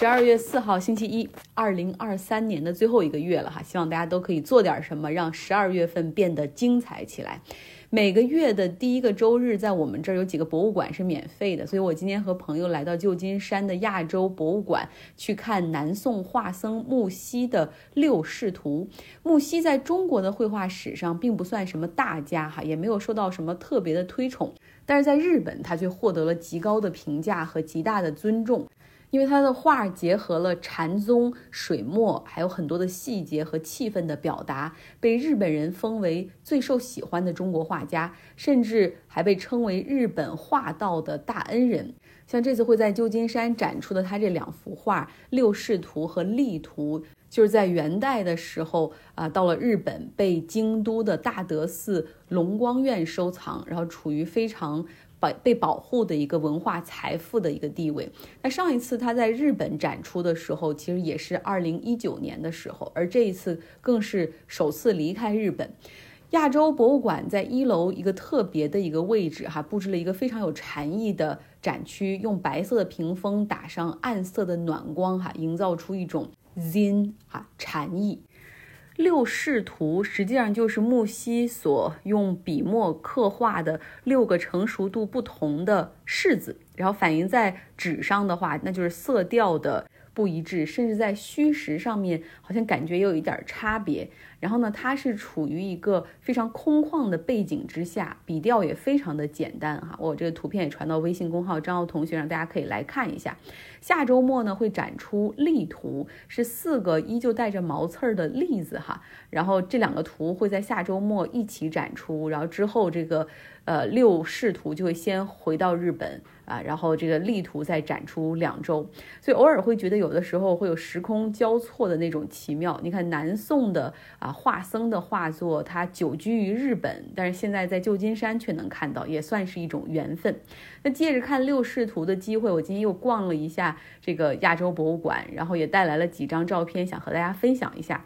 十二月四号星期一，二零二三年的最后一个月了哈，希望大家都可以做点什么，让十二月份变得精彩起来。每个月的第一个周日，在我们这儿有几个博物馆是免费的，所以我今天和朋友来到旧金山的亚洲博物馆去看南宋画僧木樨的《六世图》。木樨在中国的绘画史上并不算什么大家哈，也没有受到什么特别的推崇，但是在日本他却获得了极高的评价和极大的尊重。因为他的画结合了禅宗、水墨，还有很多的细节和气氛的表达，被日本人封为最受喜欢的中国画家，甚至还被称为日本画道的大恩人。像这次会在旧金山展出的他这两幅画《六世图》和《力图》，就是在元代的时候啊，到了日本被京都的大德寺龙光院收藏，然后处于非常。保被保护的一个文化财富的一个地位。那上一次他在日本展出的时候，其实也是二零一九年的时候，而这一次更是首次离开日本。亚洲博物馆在一楼一个特别的一个位置，哈，布置了一个非常有禅意的展区，用白色的屏风打上暗色的暖光，哈，营造出一种 Zen 哈禅意。六视图实际上就是木樨所用笔墨刻画的六个成熟度不同的柿子，然后反映在纸上的话，那就是色调的不一致，甚至在虚实上面好像感觉有一点差别。然后呢，它是处于一个非常空旷的背景之下，笔调也非常的简单哈。我这个图片也传到微信公号张奥同学，让大家可以来看一下。下周末呢会展出例图，是四个依旧带着毛刺儿的例子哈。然后这两个图会在下周末一起展出，然后之后这个呃六视图就会先回到日本啊，然后这个例图再展出两周。所以偶尔会觉得有的时候会有时空交错的那种奇妙。你看南宋的啊。画僧的画作，他久居于日本，但是现在在旧金山却能看到，也算是一种缘分。那借着看六视图的机会，我今天又逛了一下这个亚洲博物馆，然后也带来了几张照片，想和大家分享一下。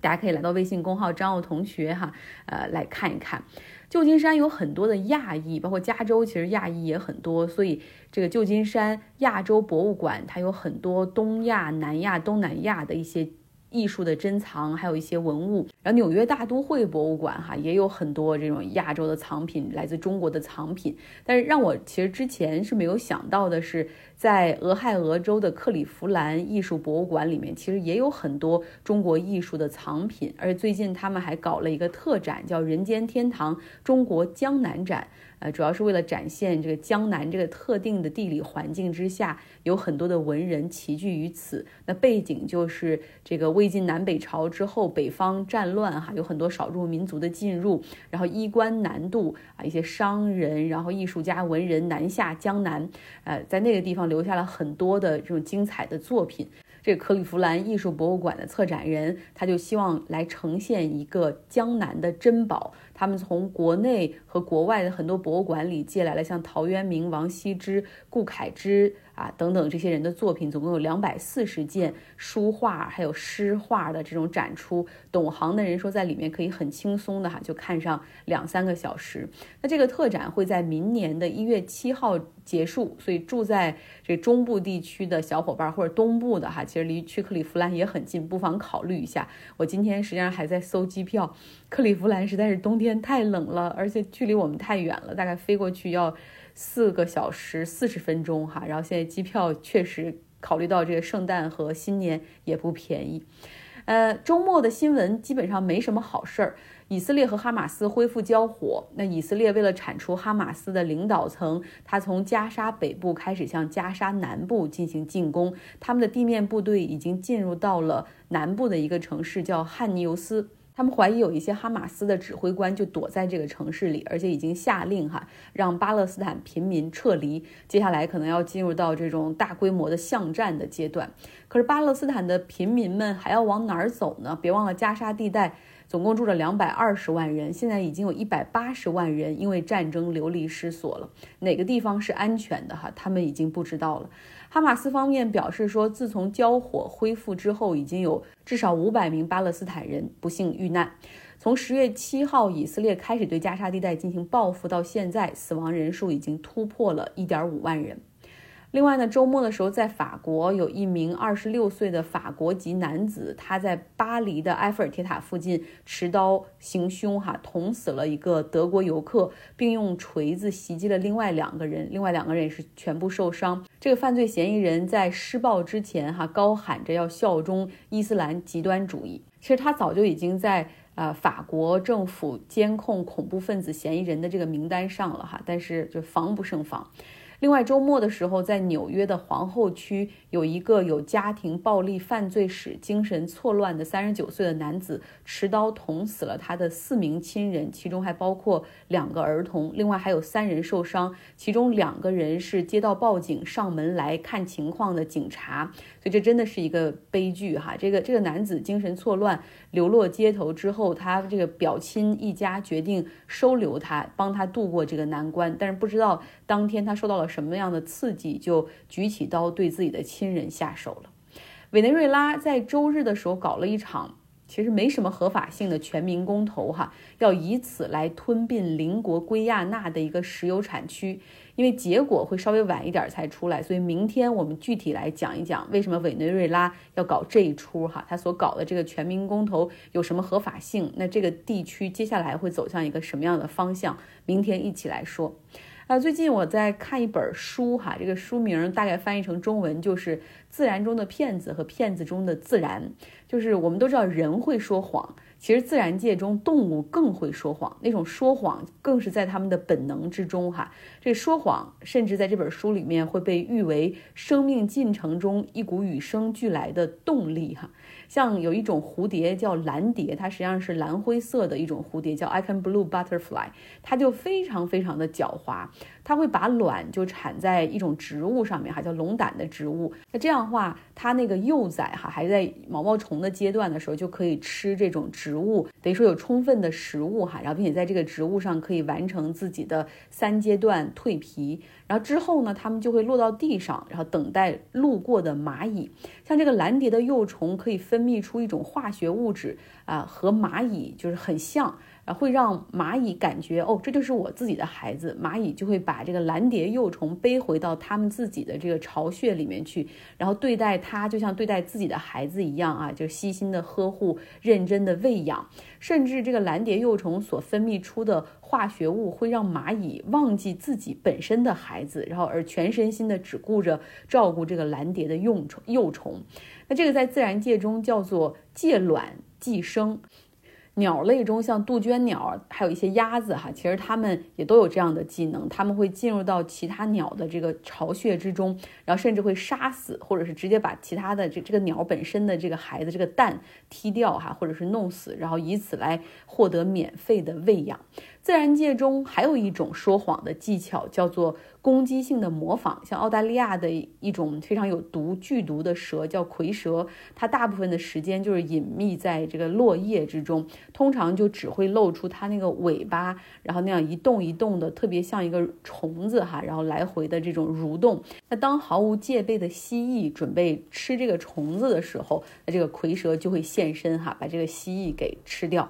大家可以来到微信公号张奥同学哈，呃，来看一看。旧金山有很多的亚裔，包括加州，其实亚裔也很多，所以这个旧金山亚洲博物馆它有很多东亚、南亚、东南亚的一些。艺术的珍藏，还有一些文物。然后纽约大都会博物馆哈也有很多这种亚洲的藏品，来自中国的藏品。但是让我其实之前是没有想到的是，在俄亥俄州的克利夫兰艺术博物馆里面，其实也有很多中国艺术的藏品。而且最近他们还搞了一个特展，叫“人间天堂中国江南展”。呃，主要是为了展现这个江南这个特定的地理环境之下，有很多的文人齐聚于此。那背景就是这个魏晋南北朝之后，北方战乱哈，有很多少数民族的进入，然后衣冠南渡啊，一些商人，然后艺术家、文人南下江南，呃，在那个地方留下了很多的这种精彩的作品。这个克利夫兰艺术博物馆的策展人，他就希望来呈现一个江南的珍宝。他们从国内和国外的很多博物馆里借来了像陶渊明、王羲之、顾恺之。啊，等等这些人的作品，总共有两百四十件书画，还有诗画的这种展出。懂行的人说，在里面可以很轻松的哈，就看上两三个小时。那这个特展会在明年的一月七号结束，所以住在这中部地区的小伙伴或者东部的哈，其实离去克利夫兰也很近，不妨考虑一下。我今天实际上还在搜机票，克利夫兰实在是冬天太冷了，而且距离我们太远了，大概飞过去要。四个小时四十分钟哈，然后现在机票确实考虑到这个圣诞和新年也不便宜。呃，周末的新闻基本上没什么好事儿。以色列和哈马斯恢复交火，那以色列为了铲除哈马斯的领导层，他从加沙北部开始向加沙南部进行进攻，他们的地面部队已经进入到了南部的一个城市叫汉尼尤斯。他们怀疑有一些哈马斯的指挥官就躲在这个城市里，而且已经下令哈让巴勒斯坦平民撤离。接下来可能要进入到这种大规模的巷战的阶段。可是巴勒斯坦的平民们还要往哪儿走呢？别忘了加沙地带总共住了两百二十万人，现在已经有一百八十万人因为战争流离失所了。哪个地方是安全的哈？他们已经不知道了。哈马斯方面表示说，自从交火恢复之后，已经有至少五百名巴勒斯坦人不幸遇难。从十月七号以色列开始对加沙地带进行报复到现在，死亡人数已经突破了一点五万人。另外呢，周末的时候，在法国有一名二十六岁的法国籍男子，他在巴黎的埃菲尔铁塔附近持刀行凶，哈，捅死了一个德国游客，并用锤子袭击了另外两个人，另外两个人也是全部受伤。这个犯罪嫌疑人在施暴之前，哈，高喊着要效忠伊斯兰极端主义。其实他早就已经在呃法国政府监控恐怖分子嫌疑人的这个名单上了，哈，但是就防不胜防。另外，周末的时候，在纽约的皇后区，有一个有家庭暴力犯罪史、精神错乱的三十九岁的男子，持刀捅死了他的四名亲人，其中还包括两个儿童。另外还有三人受伤，其中两个人是接到报警上门来看情况的警察。所以这真的是一个悲剧哈！这个这个男子精神错乱，流落街头之后，他这个表亲一家决定收留他，帮他度过这个难关。但是不知道当天他受到了。什么样的刺激，就举起刀对自己的亲人下手了。委内瑞拉在周日的时候搞了一场其实没什么合法性的全民公投，哈，要以此来吞并邻国圭亚那的一个石油产区。因为结果会稍微晚一点才出来，所以明天我们具体来讲一讲为什么委内瑞拉要搞这一出，哈，他所搞的这个全民公投有什么合法性？那这个地区接下来会走向一个什么样的方向？明天一起来说。啊，最近我在看一本书哈，这个书名大概翻译成中文就是《自然中的骗子和骗子中的自然》。就是我们都知道人会说谎，其实自然界中动物更会说谎，那种说谎更是在他们的本能之中哈。这说谎甚至在这本书里面会被誉为生命进程中一股与生俱来的动力哈。像有一种蝴蝶叫蓝蝶，它实际上是蓝灰色的一种蝴蝶，叫 Icon Blue Butterfly，它就非常非常的狡猾，它会把卵就产在一种植物上面，哈，叫龙胆的植物。那这样的话，它那个幼崽哈还在毛毛虫的阶段的时候，就可以吃这种植物，等于说有充分的食物哈，然后并且在这个植物上可以完成自己的三阶段蜕皮。然后之后呢，它们就会落到地上，然后等待路过的蚂蚁。像这个蓝蝶的幼虫可以分泌出一种化学物质啊，和蚂蚁就是很像。啊，会让蚂蚁感觉哦，这就是我自己的孩子。蚂蚁就会把这个蓝蝶幼虫背回到他们自己的这个巢穴里面去，然后对待它就像对待自己的孩子一样啊，就悉心的呵护、认真的喂养。甚至这个蓝蝶幼虫所分泌出的化学物会让蚂蚁忘记自己本身的孩子，然后而全身心的只顾着照顾这个蓝蝶的幼虫。幼虫，那这个在自然界中叫做借卵寄生。鸟类中，像杜鹃鸟，还有一些鸭子，哈，其实它们也都有这样的技能。它们会进入到其他鸟的这个巢穴之中，然后甚至会杀死，或者是直接把其他的这这个鸟本身的这个孩子这个蛋踢掉，哈，或者是弄死，然后以此来获得免费的喂养。自然界中还有一种说谎的技巧，叫做。攻击性的模仿，像澳大利亚的一种非常有毒剧毒的蛇叫蝰蛇，它大部分的时间就是隐秘在这个落叶之中，通常就只会露出它那个尾巴，然后那样一动一动的，特别像一个虫子哈，然后来回的这种蠕动。那当毫无戒备的蜥蜴准备吃这个虫子的时候，那这个蝰蛇就会现身哈，把这个蜥蜴给吃掉。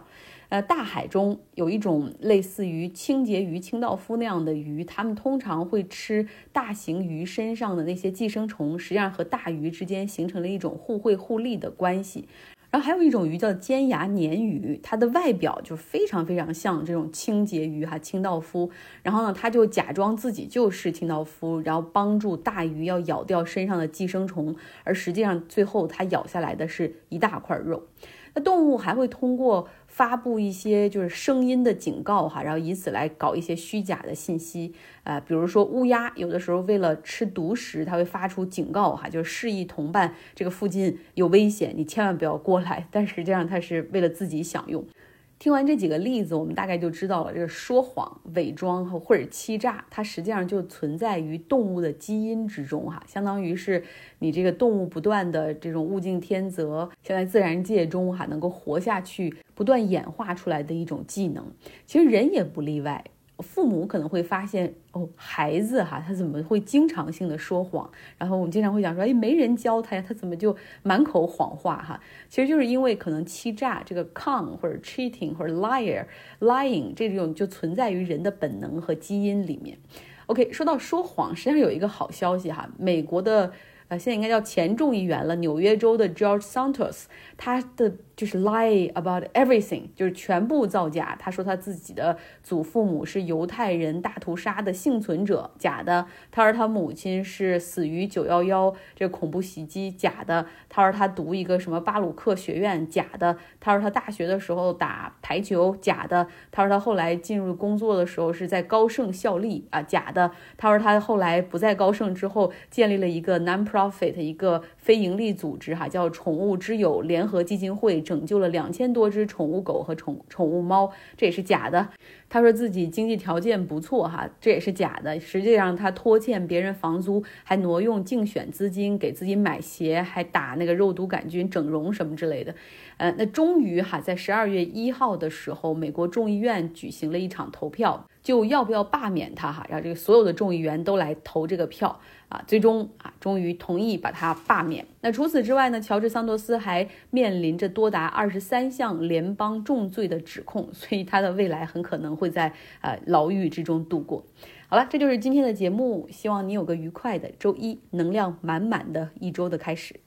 呃，大海中有一种类似于清洁鱼、清道夫那样的鱼，它们通常会吃大型鱼身上的那些寄生虫，实际上和大鱼之间形成了一种互惠互利的关系。然后还有一种鱼叫尖牙鲶鱼，它的外表就非常非常像这种清洁鱼哈，清道夫。然后呢，它就假装自己就是清道夫，然后帮助大鱼要咬掉身上的寄生虫，而实际上最后它咬下来的是一大块肉。那动物还会通过。发布一些就是声音的警告哈，然后以此来搞一些虚假的信息啊，比如说乌鸦有的时候为了吃独食，它会发出警告哈，就是示意同伴这个附近有危险，你千万不要过来。但实际上它是为了自己享用。听完这几个例子，我们大概就知道了，这个说谎、伪装和或者欺诈，它实际上就存在于动物的基因之中，哈，相当于是你这个动物不断的这种物竞天择，现在自然界中哈能够活下去，不断演化出来的一种技能。其实人也不例外。父母可能会发现哦，孩子哈，他怎么会经常性的说谎？然后我们经常会讲说，哎，没人教他呀，他怎么就满口谎话哈？其实就是因为可能欺诈这个 con 或者 cheating 或者 liar lying 这种就存在于人的本能和基因里面。OK，说到说谎，实际上有一个好消息哈，美国的。呃，现在应该叫前众议员了，纽约州的 George Santos，他的就是 lie about everything，就是全部造假。他说他自己的祖父母是犹太人大屠杀的幸存者，假的；他说他母亲是死于九幺幺这恐怖袭击，假的；他说他读一个什么巴鲁克学院，假的；他说他大学的时候打排球，假的；他说他后来进入工作的时候是在高盛效力啊，假的；他说他后来不在高盛之后建立了一个 non profit 一个非盈利组织哈，叫宠物之友联合基金会，拯救了两千多只宠物狗和宠宠物猫，这也是假的。他说自己经济条件不错哈，这也是假的。实际上他拖欠别人房租，还挪用竞选资金给自己买鞋，还打那个肉毒杆菌整容什么之类的。呃，那终于哈，在十二月一号的时候，美国众议院举行了一场投票，就要不要罢免他哈，让这个所有的众议员都来投这个票啊，最终啊，终于同意把他罢免。那除此之外呢，乔治桑托斯还面临着多达二十三项联邦重罪的指控，所以他的未来很可能会在呃牢狱之中度过。好了，这就是今天的节目，希望你有个愉快的周一，能量满满的一周的开始。